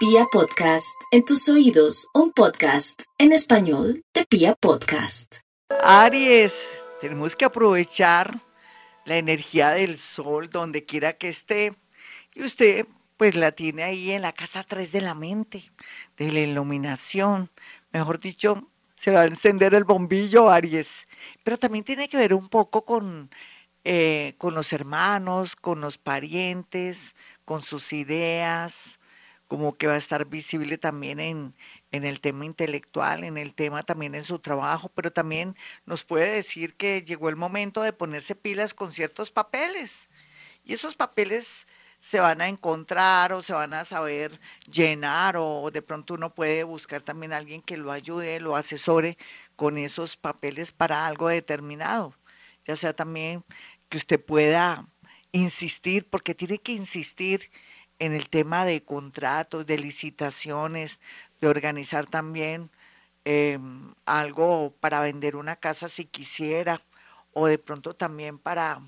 Pia Podcast, en tus oídos, un podcast en español de Pia Podcast. Aries, tenemos que aprovechar la energía del sol donde quiera que esté. Y usted pues la tiene ahí en la casa 3 de la mente, de la iluminación. Mejor dicho, se va a encender el bombillo, Aries. Pero también tiene que ver un poco con, eh, con los hermanos, con los parientes, con sus ideas, como que va a estar visible también en, en el tema intelectual, en el tema también en su trabajo, pero también nos puede decir que llegó el momento de ponerse pilas con ciertos papeles. Y esos papeles se van a encontrar o se van a saber llenar o de pronto uno puede buscar también a alguien que lo ayude, lo asesore con esos papeles para algo determinado. Ya sea también que usted pueda insistir, porque tiene que insistir en el tema de contratos, de licitaciones, de organizar también em, algo para vender una casa si quisiera, o de pronto también para,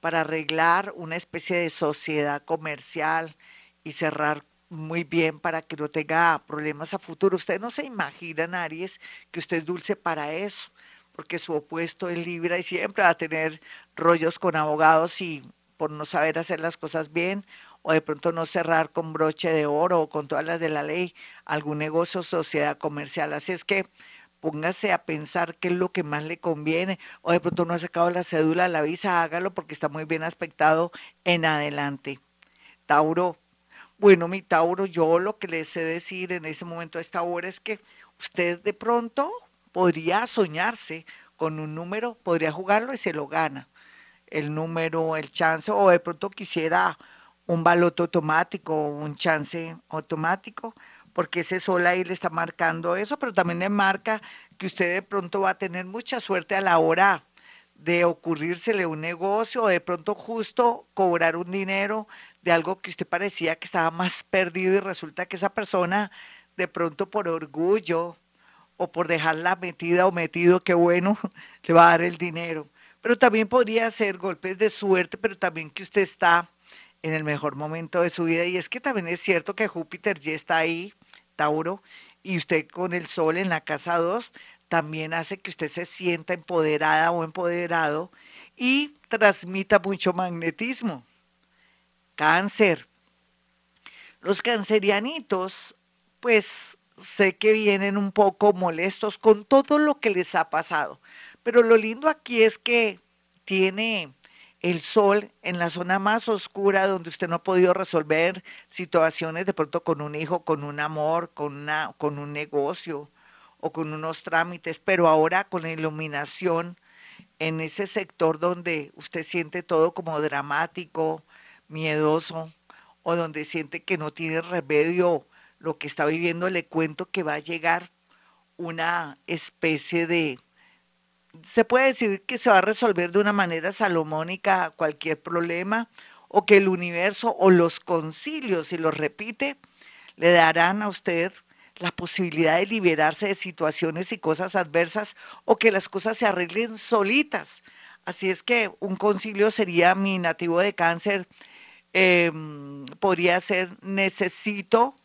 para arreglar una especie de sociedad comercial y cerrar muy bien para que no tenga problemas a futuro. Usted no se imagina, Aries, que usted es dulce para eso, porque su opuesto es Libra y siempre va a tener rollos con abogados y por no saber hacer las cosas bien o de pronto no cerrar con broche de oro o con todas las de la ley algún negocio, sociedad comercial. Así es que póngase a pensar qué es lo que más le conviene, o de pronto no ha sacado la cédula, la visa, hágalo porque está muy bien aspectado en adelante. Tauro, bueno, mi Tauro, yo lo que le sé decir en este momento a esta hora es que usted de pronto podría soñarse con un número, podría jugarlo y se lo gana. El número, el chance, o de pronto quisiera un baloto automático, un chance automático, porque ese sol ahí le está marcando eso, pero también le marca que usted de pronto va a tener mucha suerte a la hora de ocurrírsele un negocio o de pronto justo cobrar un dinero de algo que usted parecía que estaba más perdido y resulta que esa persona de pronto por orgullo o por dejarla metida o metido, qué bueno, le va a dar el dinero. Pero también podría ser golpes de suerte, pero también que usted está en el mejor momento de su vida. Y es que también es cierto que Júpiter ya está ahí, Tauro, y usted con el Sol en la casa 2 también hace que usted se sienta empoderada o empoderado y transmita mucho magnetismo. Cáncer. Los cancerianitos, pues sé que vienen un poco molestos con todo lo que les ha pasado, pero lo lindo aquí es que tiene el sol en la zona más oscura donde usted no ha podido resolver situaciones de pronto con un hijo, con un amor, con, una, con un negocio o con unos trámites, pero ahora con la iluminación en ese sector donde usted siente todo como dramático, miedoso, o donde siente que no tiene remedio lo que está viviendo, le cuento que va a llegar una especie de se puede decir que se va a resolver de una manera salomónica cualquier problema o que el universo o los concilios, si los repite, le darán a usted la posibilidad de liberarse de situaciones y cosas adversas o que las cosas se arreglen solitas. Así es que un concilio sería mi nativo de cáncer, em, podría ser necesito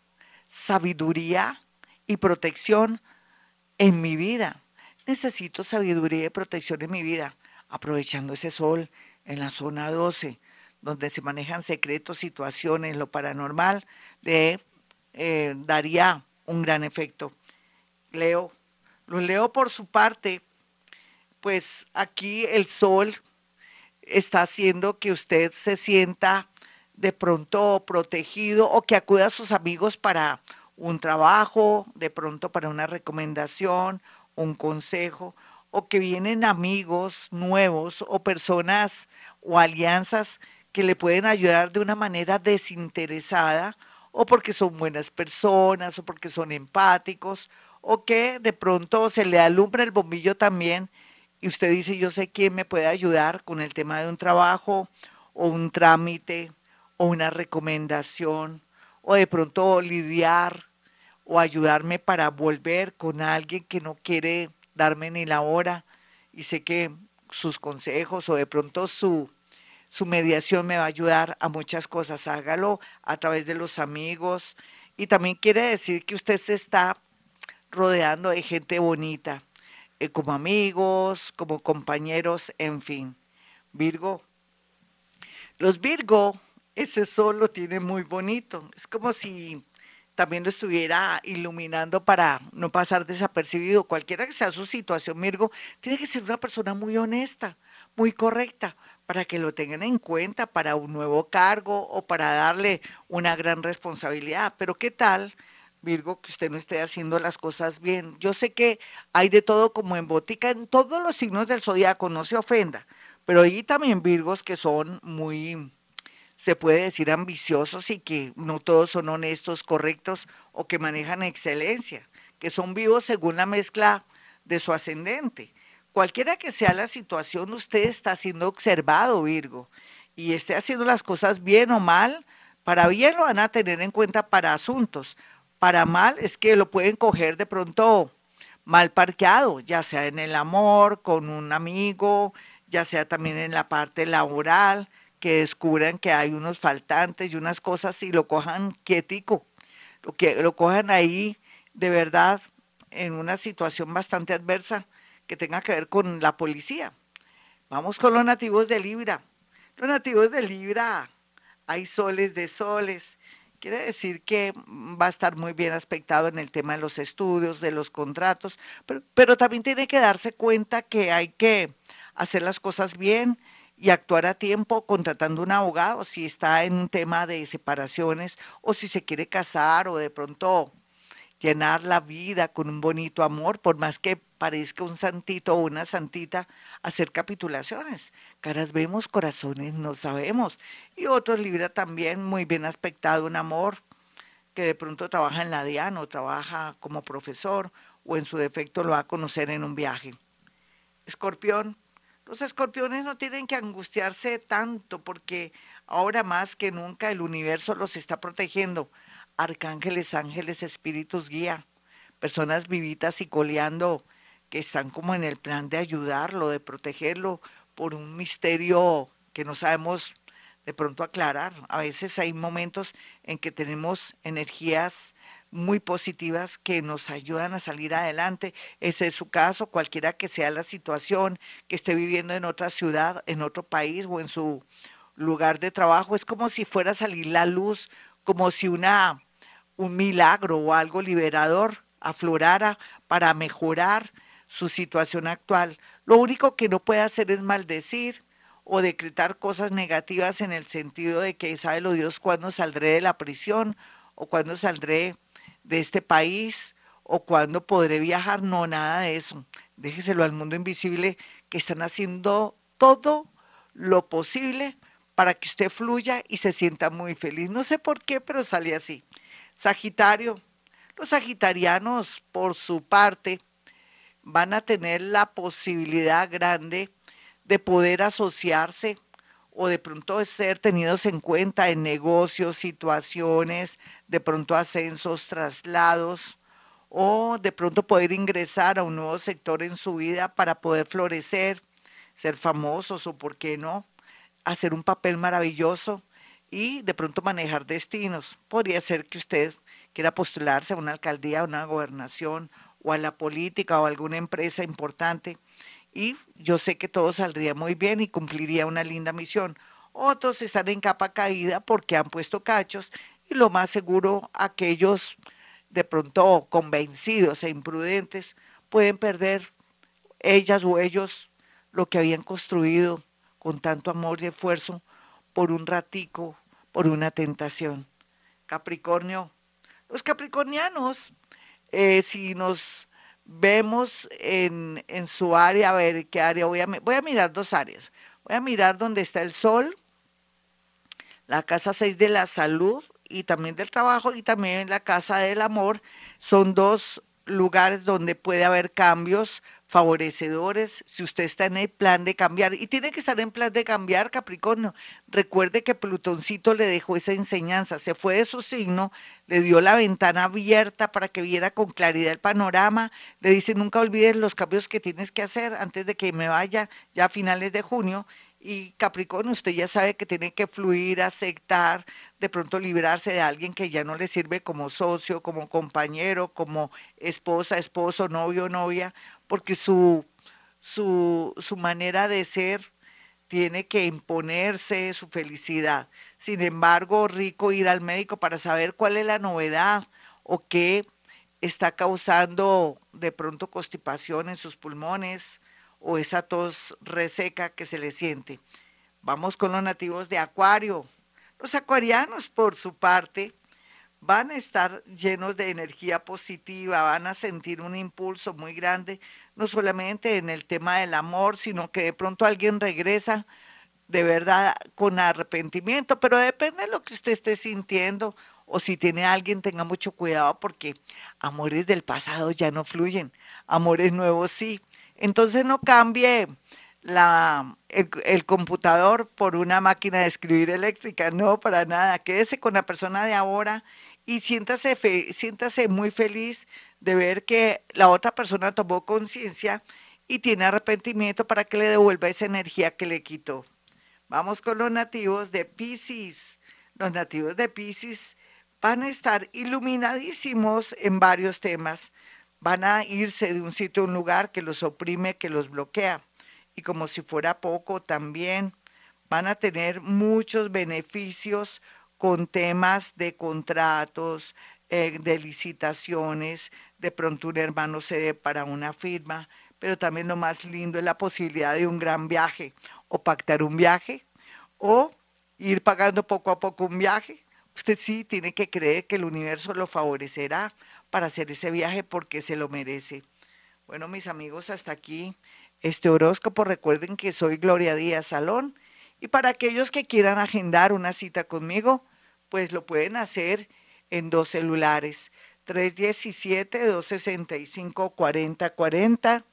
sabiduría y protección en mi vida necesito sabiduría y protección en mi vida, aprovechando ese sol en la zona 12, donde se manejan secretos, situaciones, lo paranormal, le eh, daría un gran efecto. Leo, lo leo por su parte, pues aquí el sol está haciendo que usted se sienta de pronto protegido o que acuda a sus amigos para un trabajo, de pronto para una recomendación un consejo o que vienen amigos nuevos o personas o alianzas que le pueden ayudar de una manera desinteresada o porque son buenas personas o porque son empáticos o que de pronto se le alumbra el bombillo también y usted dice yo sé quién me puede ayudar con el tema de un trabajo o un trámite o una recomendación o de pronto lidiar o ayudarme para volver con alguien que no quiere darme ni la hora y sé que sus consejos o de pronto su, su mediación me va a ayudar a muchas cosas. Hágalo a través de los amigos Y también quiere decir que usted se está rodeando de gente bonita, eh, como amigos, como compañeros, en fin. Virgo. Los Virgo, ese sol lo tiene muy bonito. Es como si también lo estuviera iluminando para no pasar desapercibido. Cualquiera que sea su situación, Virgo, tiene que ser una persona muy honesta, muy correcta, para que lo tengan en cuenta para un nuevo cargo o para darle una gran responsabilidad. Pero ¿qué tal? Virgo, que usted no esté haciendo las cosas bien. Yo sé que hay de todo como en botica, en todos los signos del zodiaco, no se ofenda, pero hay también Virgos que son muy, se puede decir, ambiciosos y que no todos son honestos, correctos o que manejan excelencia, que son vivos según la mezcla de su ascendente. Cualquiera que sea la situación, usted está siendo observado, Virgo, y esté haciendo las cosas bien o mal, para bien lo van a tener en cuenta para asuntos para mal es que lo pueden coger de pronto mal parqueado, ya sea en el amor, con un amigo, ya sea también en la parte laboral, que descubran que hay unos faltantes y unas cosas y lo cojan quietico, lo, que, lo cojan ahí de verdad en una situación bastante adversa que tenga que ver con la policía. Vamos con los nativos de Libra. Los nativos de Libra, hay soles de soles Quiere decir que va a estar muy bien aspectado en el tema de los estudios, de los contratos, pero, también tiene que darse cuenta que hay que hacer las cosas bien y actuar a tiempo contratando un abogado si está en un tema de separaciones o si se quiere casar o de pronto llenar la vida con un bonito amor, por más que parezca un santito o una santita, hacer capitulaciones. Caras vemos, corazones no sabemos. Y otros Libra también, muy bien aspectado, un amor que de pronto trabaja en la DIAN o trabaja como profesor o en su defecto lo va a conocer en un viaje. Escorpión, los escorpiones no tienen que angustiarse tanto porque ahora más que nunca el universo los está protegiendo arcángeles, ángeles, espíritus guía, personas vivitas y coleando que están como en el plan de ayudarlo, de protegerlo por un misterio que no sabemos de pronto aclarar. A veces hay momentos en que tenemos energías muy positivas que nos ayudan a salir adelante. Ese es su caso, cualquiera que sea la situación, que esté viviendo en otra ciudad, en otro país o en su lugar de trabajo. Es como si fuera a salir la luz, como si una, un milagro o algo liberador aflorara para mejorar su situación actual. Lo único que no puede hacer es maldecir o decretar cosas negativas en el sentido de que sabe lo Dios cuándo saldré de la prisión o cuándo saldré de este país o cuándo podré viajar. No, nada de eso. Déjeselo al mundo invisible que están haciendo todo lo posible para que usted fluya y se sienta muy feliz. No sé por qué, pero sale así. Sagitario, los sagitarianos, por su parte, van a tener la posibilidad grande de poder asociarse o de pronto ser tenidos en cuenta en negocios, situaciones, de pronto ascensos, traslados, o de pronto poder ingresar a un nuevo sector en su vida para poder florecer, ser famosos o, por qué no, hacer un papel maravilloso y de pronto manejar destinos. Podría ser que usted quiera postularse a una alcaldía, a una gobernación o a la política o a alguna empresa importante y yo sé que todo saldría muy bien y cumpliría una linda misión. Otros están en capa caída porque han puesto cachos y lo más seguro aquellos de pronto convencidos e imprudentes pueden perder ellas o ellos lo que habían construido con tanto amor y esfuerzo por un ratico, por una tentación. Capricornio, los capricornianos, eh, si nos vemos en, en, su área, a ver qué área, voy a, voy a mirar dos áreas. Voy a mirar dónde está el sol, la casa 6 de la salud y también del trabajo y también la casa del amor. Son dos lugares donde puede haber cambios favorecedores si usted está en el plan de cambiar. Y tiene que estar en plan de cambiar, Capricornio. Recuerde que Plutoncito le dejó esa enseñanza, se fue de su signo, le dio la ventana abierta para que viera con claridad el panorama. Le dice, nunca olvides los cambios que tienes que hacer antes de que me vaya ya a finales de junio. Y Capricornio, usted ya sabe que tiene que fluir, aceptar, de pronto librarse de alguien que ya no le sirve como socio, como compañero, como esposa, esposo, novio, novia, porque su, su, su manera de ser tiene que imponerse su felicidad. Sin embargo, rico ir al médico para saber cuál es la novedad o qué está causando de pronto constipación en sus pulmones o esa tos reseca que se le siente. Vamos con los nativos de Acuario. Los acuarianos, por su parte, van a estar llenos de energía positiva, van a sentir un impulso muy grande, no solamente en el tema del amor, sino que de pronto alguien regresa de verdad con arrepentimiento, pero depende de lo que usted esté sintiendo o si tiene a alguien, tenga mucho cuidado porque amores del pasado ya no fluyen, amores nuevos sí. Entonces no cambie la, el, computador por una máquina de escribir eléctrica, no, para nada. Quédese con la persona de ahora y siéntase, siéntase muy feliz de ver que la otra persona tomó conciencia y tiene arrepentimiento para que le devuelva esa energía que le quitó. Vamos con los nativos de Pisces. Los nativos de Pisces van a estar iluminadísimos en varios temas. Van a irse de un sitio a un lugar que los oprime, que los bloquea y como si fuera poco también van a tener muchos beneficios con temas de contratos, eh, de licitaciones, de pronto un hermano se dé para una firma, pero también lo más lindo es la posibilidad de un gran viaje o pactar un viaje o ir pagando poco a poco un viaje. Usted sí tiene que creer que el universo lo favorecerá para hacer ese viaje porque se lo merece. Bueno, mis amigos, hasta aquí este horóscopo. Recuerden que soy Gloria Díaz Salón y para aquellos que quieran agendar una cita conmigo, pues lo pueden hacer en dos celulares, 317-265-4040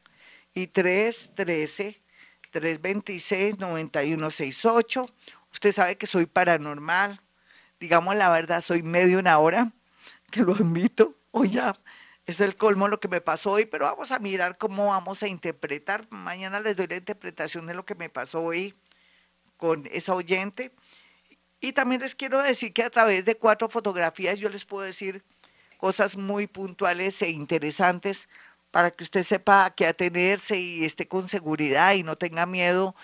y 313-326-9168. Usted sabe que soy paranormal, digamos la verdad, soy medio una hora, que lo invito, o ya es el colmo lo que me pasó hoy, pero vamos a mirar cómo vamos a interpretar. Mañana les doy la interpretación de lo que me pasó hoy con esa oyente. Y también les quiero decir que a través de cuatro fotografías yo les puedo decir cosas muy puntuales e interesantes para que usted sepa a qué atenerse y esté con seguridad y no tenga miedo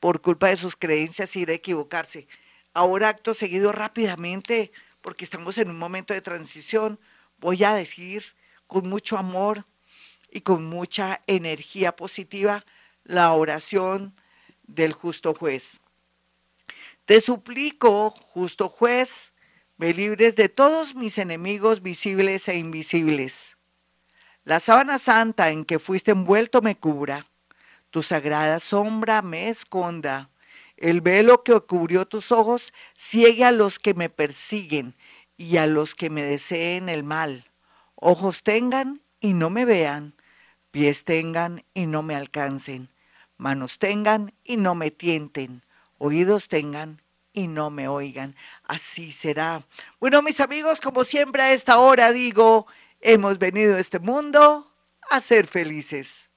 por culpa de sus creencias ir a equivocarse. Ahora, acto seguido, rápidamente, porque estamos en un momento de transición, voy a decir con mucho amor y con mucha energía positiva la oración del justo juez. Te suplico, justo juez, me libres de todos mis enemigos visibles e invisibles. La sábana santa en que fuiste envuelto me cubra, tu sagrada sombra me esconda, el velo que cubrió tus ojos ciegue a los que me persiguen y a los que me deseen el mal ojos tengan y no me vean, pies tengan y no me alcancen, manos tengan y no me tienten, oídos tengan y no me oigan. Así será. Bueno, mis amigos, como siempre a esta hora digo, hemos venido a este mundo a ser felices.